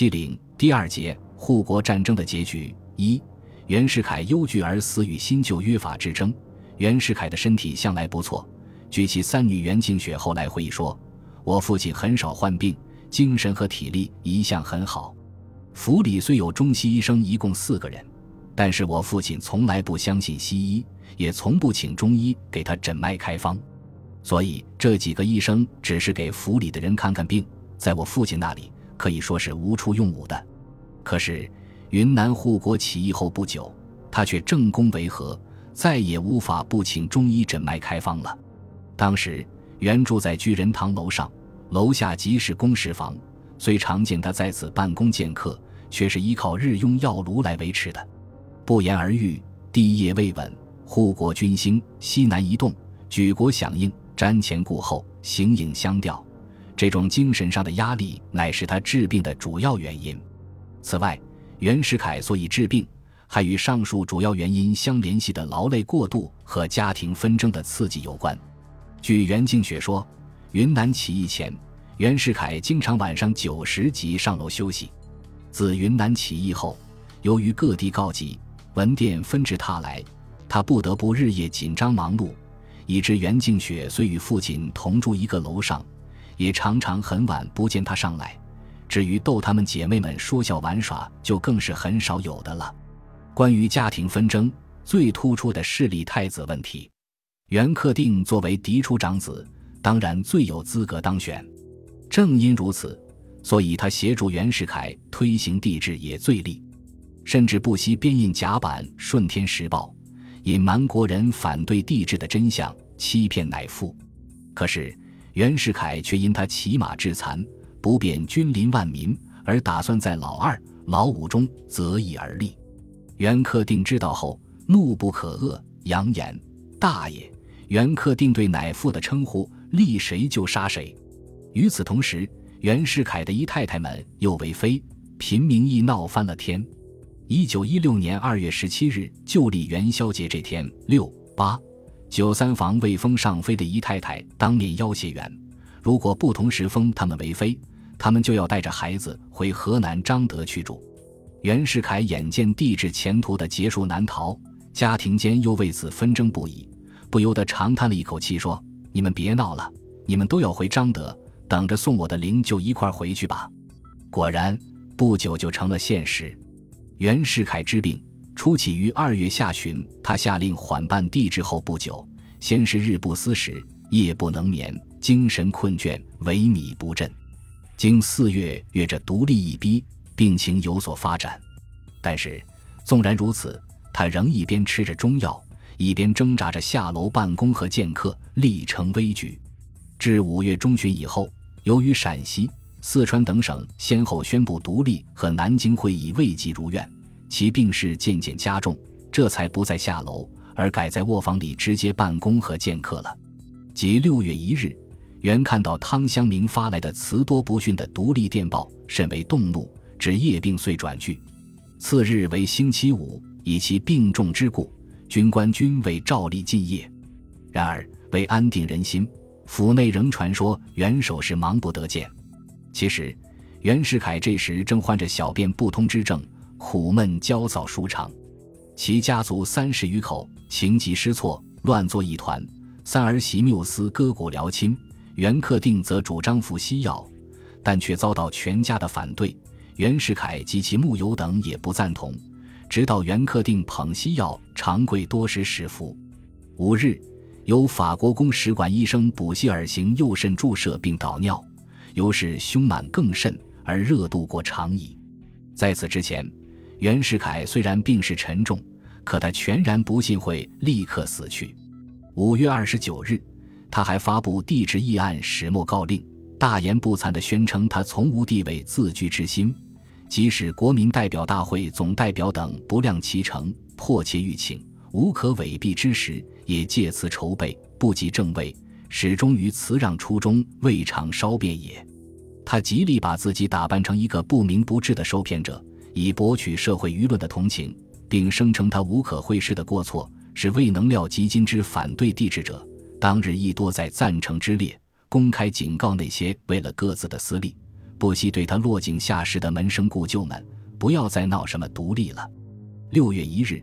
七岭第二节护国战争的结局一袁世凯忧惧而死与新旧约法之争。袁世凯的身体向来不错，据其三女袁静雪后来回忆说：“我父亲很少患病，精神和体力一向很好。府里虽有中西医生一共四个人，但是我父亲从来不相信西医，也从不请中医给他诊脉开方。所以这几个医生只是给府里的人看看病，在我父亲那里可以说是无处用武的。可是云南护国起义后不久，他却正工维和。”再也无法不请中医诊脉开方了。当时原住在居仁堂楼上，楼下即是公事房，虽常见他在此办公见客，却是依靠日用药炉来维持的。不言而喻，地业未稳，护国军兴，西南移动，举国响应，瞻前顾后，形影相吊，这种精神上的压力乃是他治病的主要原因。此外，袁世凯所以治病。还与上述主要原因相联系的劳累过度和家庭纷争的刺激有关。据袁静雪说，云南起义前，袁世凯经常晚上九时即上楼休息。自云南起义后，由于各地告急，文电纷至沓来，他不得不日夜紧张忙碌，以致袁静雪虽与父亲同住一个楼上，也常常很晚不见他上来。至于逗他们姐妹们说笑玩耍，就更是很少有的了。关于家庭纷争最突出的势力太子问题，袁克定作为嫡出长子，当然最有资格当选。正因如此，所以他协助袁世凯推行帝制也最力，甚至不惜编印甲板《顺天时报》，隐瞒国人反对帝制的真相，欺骗乃父。可是袁世凯却因他骑马致残，不便君临万民，而打算在老二、老五中择一而立。袁克定知道后，怒不可遏，扬言：“大爷！”袁克定对乃父的称呼，立谁就杀谁。与此同时，袁世凯的姨太太们又为妃，平民亦闹翻了天。一九一六年二月十七日，旧历元宵节这天，六八九三房未封上妃的姨太太当面要挟袁，如果不同时封他们为妃，他们就要带着孩子回河南张德去住。袁世凯眼见帝制前途的劫数难逃，家庭间又为此纷争不已，不由得长叹了一口气，说：“你们别闹了，你们都要回张德，等着送我的灵就一块回去吧。”果然，不久就成了现实。袁世凯之病初起于二月下旬，他下令缓办帝制后不久，先是日不思食，夜不能眠，精神困倦，萎靡不振。经四月月着独立一逼。病情有所发展，但是纵然如此，他仍一边吃着中药，一边挣扎着下楼办公和见客，历成危局。至五月中旬以后，由于陕西、四川等省先后宣布独立和南京会议未及如愿，其病势渐渐加重，这才不再下楼，而改在卧房里直接办公和见客了。即六月一日，原看到汤香明发来的词多不逊的独立电报，甚为动怒。指夜病遂转去，次日为星期五，以其病重之故，军官均未照例进夜。然而为安定人心，府内仍传说元首是忙不得见。其实袁世凯这时正患着小便不通之症，苦闷焦躁舒畅。其家族三十余口情急失措，乱作一团。三儿媳缪斯割骨疗亲，袁克定则主张服西药，但却遭到全家的反对。袁世凯及其幕友等也不赞同，直到袁克定捧西药长跪多时使服。五日，由法国公使馆医生补西尔行右肾注射并导尿，由是胸满更甚，而热度过长矣。在此之前，袁世凯虽然病势沉重，可他全然不信会立刻死去。五月二十九日，他还发布帝制议案始末告令，大言不惭地宣称他从无地位自居之心。即使国民代表大会总代表等不量其成，迫切欲请，无可违避之时，也借此筹备，不及正位，始终于辞让初衷，未尝稍变也。他极力把自己打扮成一个不明不智的受骗者，以博取社会舆论的同情，并声称他无可讳施的过错是未能料及今之反对帝制者。当日亦多在赞成之列，公开警告那些为了各自的私利。不惜对他落井下石的门生故旧们，不要再闹什么独立了。六月一日，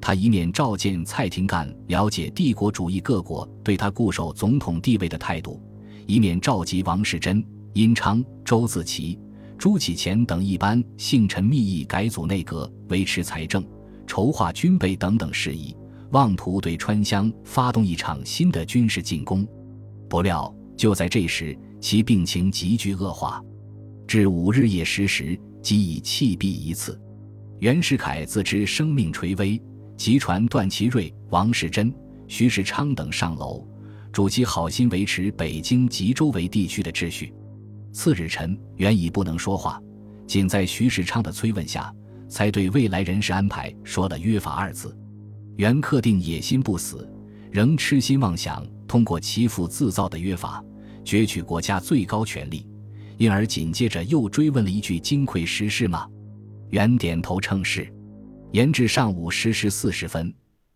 他一面召见蔡廷干，了解帝国主义各国对他固守总统地位的态度，一面召集王士珍、殷昌、周自齐、朱启潜等一般幸臣密议改组内阁、维持财政、筹划军备等等事宜，妄图对川湘发动一场新的军事进攻。不料，就在这时，其病情急剧恶化，至五日夜十时，即已气毙一次。袁世凯自知生命垂危，急传段祺瑞、王士珍、徐世昌等上楼，主其好心维持北京及周围地区的秩序。次日晨，袁已不能说话，仅在徐世昌的催问下，才对未来人事安排说了“约法”二字。袁克定野心不死，仍痴心妄想。通过其父自造的约法，攫取国家最高权力，因而紧接着又追问了一句：“金匮实施吗？”袁点头称是。延至上午十时四十分，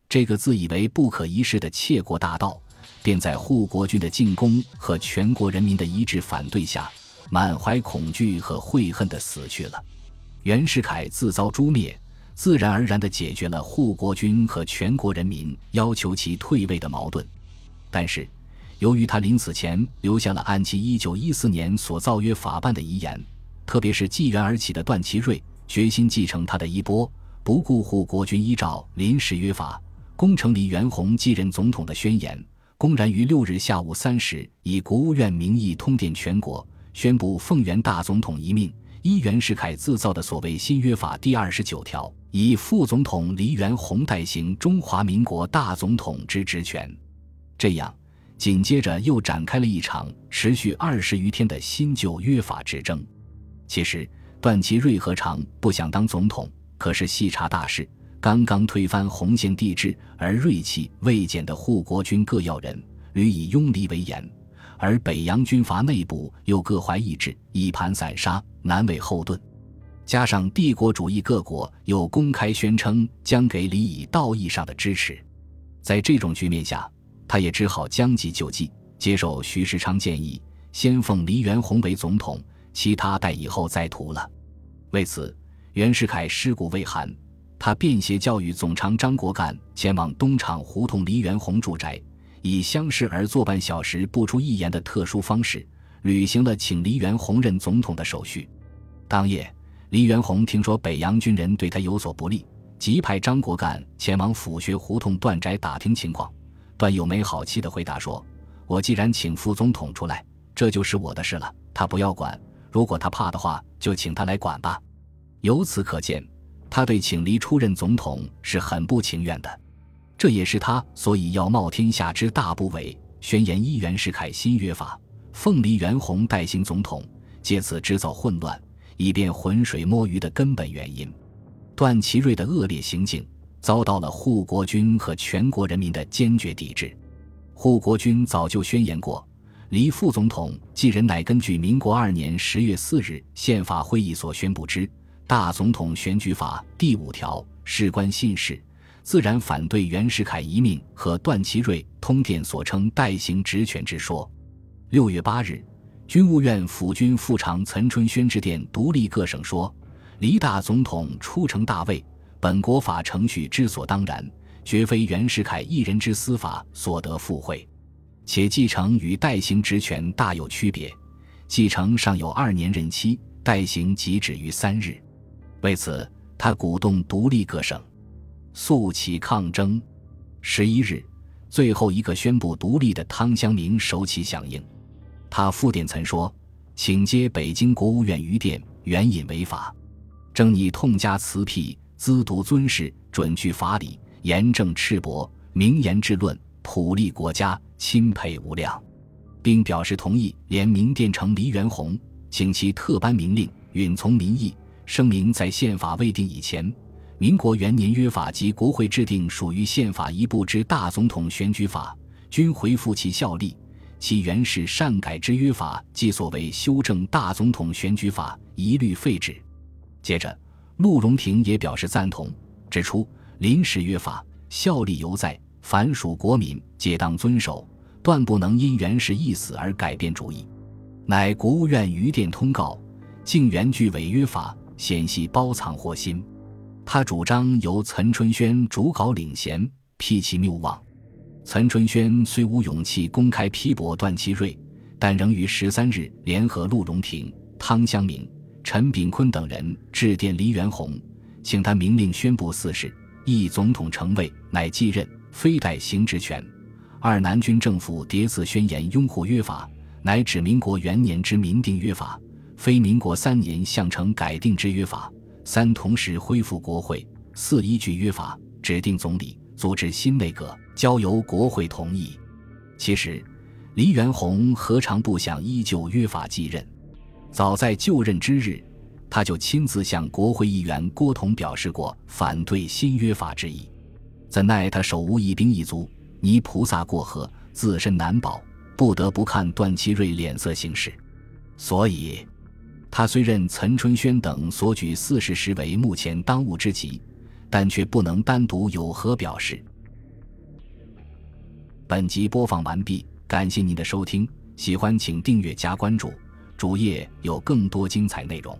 这个自以为不可一世的窃国大盗，便在护国军的进攻和全国人民的一致反对下，满怀恐惧和悔恨地死去了。袁世凯自遭诛灭，自然而然地解决了护国军和全国人民要求其退位的矛盾。但是，由于他临死前留下了按其一九一四年所造约法办的遗言，特别是继袁而起的段祺瑞决心继承他的衣钵，不顾护国军依照临时约法攻城黎元洪继任总统的宣言，公然于六日下午三时以国务院名义通电全国，宣布奉元大总统遗命，依袁世凯自造的所谓新约法第二十九条，以副总统黎元洪代行中华民国大总统之职权。这样，紧接着又展开了一场持续二十余天的新旧约法之争。其实，段祺瑞何尝不想当总统？可是细查大事，刚刚推翻洪宪帝制而锐气未减的护国军各要人屡以拥黎为言，而北洋军阀内部又各怀异志，一盘散沙，难为后盾。加上帝国主义各国又公开宣称将给李以道义上的支持，在这种局面下。他也只好将计就计，接受徐世昌建议，先奉黎元洪为总统，其他待以后再图了。为此，袁世凯尸骨未寒，他便携教育总长张国干前往东厂胡同黎元洪住宅，以相视而坐半小时不出一言的特殊方式，履行了请黎元洪任总统的手续。当夜，黎元洪听说北洋军人对他有所不利，即派张国干前往府学胡同段宅打听情况。段友没好气的回答说：“我既然请副总统出来，这就是我的事了，他不要管。如果他怕的话，就请他来管吧。”由此可见，他对请黎出任总统是很不情愿的。这也是他所以要冒天下之大不韪，宣言一袁世凯新约法，奉黎元洪代行总统，借此制造混乱，以便浑水摸鱼的根本原因。段祺瑞的恶劣行径。遭到了护国军和全国人民的坚决抵制。护国军早就宣言过，黎副总统继任乃根据民国二年十月四日宪法会议所宣布之《大总统选举法》第五条，事关信事，自然反对袁世凯遗命和段祺瑞通电所称代行职权之说。六月八日，军务院辅军副长岑春轩致电独立各省说：“黎大总统出城大位。”本国法程序之所当然，绝非袁世凯一人之司法所得附会，且继承与代行职权大有区别。继承尚有二年任期，代行即止于三日。为此，他鼓动独立各省速起抗争。十一日，最后一个宣布独立的汤湘明首起响应。他复电曾说：“请接北京国务院余电，援引违法，正拟痛加辞辟。”资读尊事，准据法理，严正赤膊，明言治论，普利国家，钦佩无量，并表示同意，联名殿丞黎元洪，请其特颁明令，允从民意。声明在宪法未定以前，民国元年约法及国会制定属于宪法一部之大总统选举法，均回复其效力。其原是擅改之约法，即所谓修正大总统选举法，一律废止。接着。陆荣廷也表示赞同，指出临时约法效力犹在，凡属国民皆当遵守，断不能因原氏一死而改变主意。乃国务院余电通告，竟原具违约法，显系包藏祸心。他主张由岑春轩主稿领衔，辟其谬妄。岑春轩虽无勇气公开批驳段祺瑞，但仍于十三日联合陆荣廷、汤湘明、陈炳坤等人致电黎元洪，请他明令宣布四事：一、总统成位，乃继任，非代行职权；二、南军政府叠字宣言拥护约法，乃指民国元年之民定约法，非民国三年相成改定之约法。三同时恢复国会，四依据约法指定总理，组织新内阁，交由国会同意。其实，黎元洪何尝不想依旧约法继任？早在就任之日，他就亲自向国会议员郭同表示过反对新约法之意。怎奈他手无一兵一卒，泥菩萨过河，自身难保，不得不看段祺瑞脸色行事。所以。他虽任岑春轩等所举四事实为目前当务之急，但却不能单独有何表示。本集播放完毕，感谢您的收听，喜欢请订阅加关注，主页有更多精彩内容。